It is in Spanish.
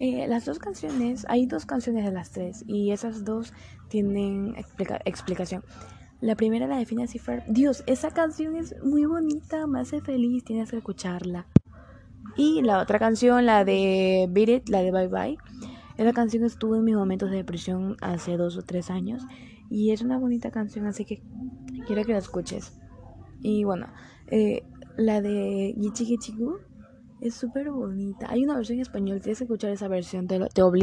Eh, las dos canciones, hay dos canciones de las tres y esas dos tienen explicación. La primera la de Phineas y Dios, esa canción es muy bonita, me hace feliz, tienes que escucharla. Y la otra canción, la de Beat It, la de Bye Bye. Esa canción estuvo en mis momentos de depresión hace dos o tres años y es una bonita canción, así que quiero que la escuches. Y bueno, eh, la de Gichi Gichi es súper bonita. Hay una versión en español, tienes que escuchar esa versión, te, te obligo.